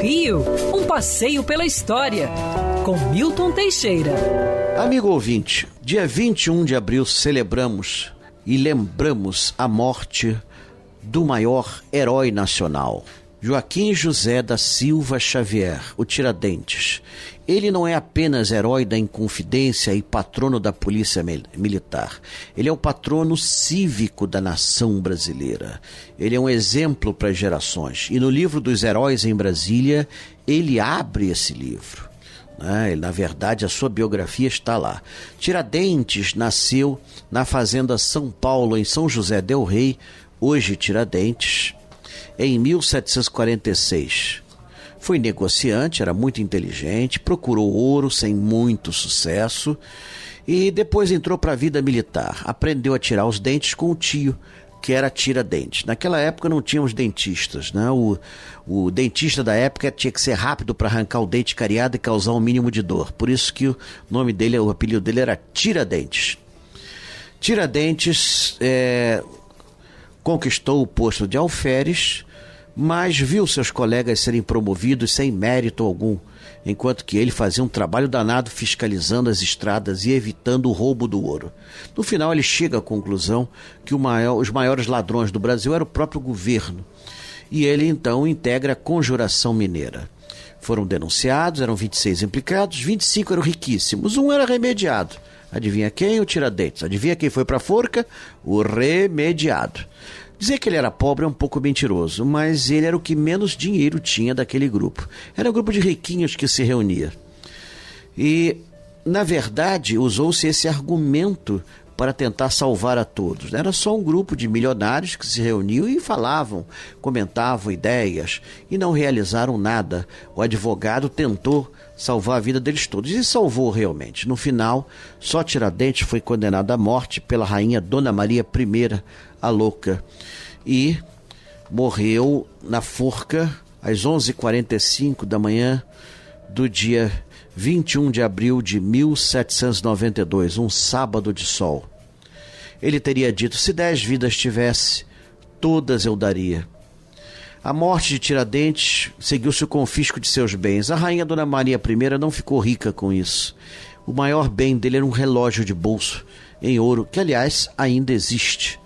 Rio, um passeio pela história, com Milton Teixeira. Amigo ouvinte, dia 21 de abril celebramos e lembramos a morte do maior herói nacional, Joaquim José da Silva Xavier, o Tiradentes. Ele não é apenas herói da Inconfidência e patrono da Polícia Militar. Ele é o patrono cívico da nação brasileira. Ele é um exemplo para gerações. E no livro dos heróis em Brasília, ele abre esse livro. Né? Na verdade, a sua biografia está lá. Tiradentes nasceu na fazenda São Paulo, em São José del Rei, hoje Tiradentes, em 1746. Foi negociante, era muito inteligente, procurou ouro sem muito sucesso e depois entrou para a vida militar. Aprendeu a tirar os dentes com o tio, que era tira-dentes. Naquela época não tínhamos dentistas, né? O, o dentista da época tinha que ser rápido para arrancar o dente cariado e causar um mínimo de dor. Por isso que o nome dele, o apelido dele era Tiradentes. Tiradentes é, conquistou o posto de alferes mas viu seus colegas serem promovidos sem mérito algum, enquanto que ele fazia um trabalho danado fiscalizando as estradas e evitando o roubo do ouro. No final, ele chega à conclusão que maior, os maiores ladrões do Brasil era o próprio governo. E ele então integra a Conjuração Mineira. Foram denunciados, eram 26 implicados, 25 eram riquíssimos, um era remediado. Adivinha quem? O Tiradentes. Adivinha quem foi para a forca? O remediado. Dizer que ele era pobre é um pouco mentiroso, mas ele era o que menos dinheiro tinha daquele grupo. Era um grupo de riquinhos que se reunia. E, na verdade, usou-se esse argumento para tentar salvar a todos. Era só um grupo de milionários que se reuniam e falavam, comentavam ideias e não realizaram nada. O advogado tentou salvar a vida deles todos e salvou realmente. No final, só Tiradentes foi condenado à morte pela rainha Dona Maria I, a louca, e morreu na forca às 11h45 da manhã do dia 21 de abril de 1792, um sábado de sol. Ele teria dito: se dez vidas tivesse, todas eu daria. A morte de Tiradentes seguiu-se o confisco de seus bens. A rainha Dona Maria I não ficou rica com isso. O maior bem dele era um relógio de bolso em ouro, que aliás ainda existe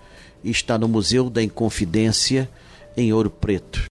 está no Museu da Inconfidência em Ouro Preto.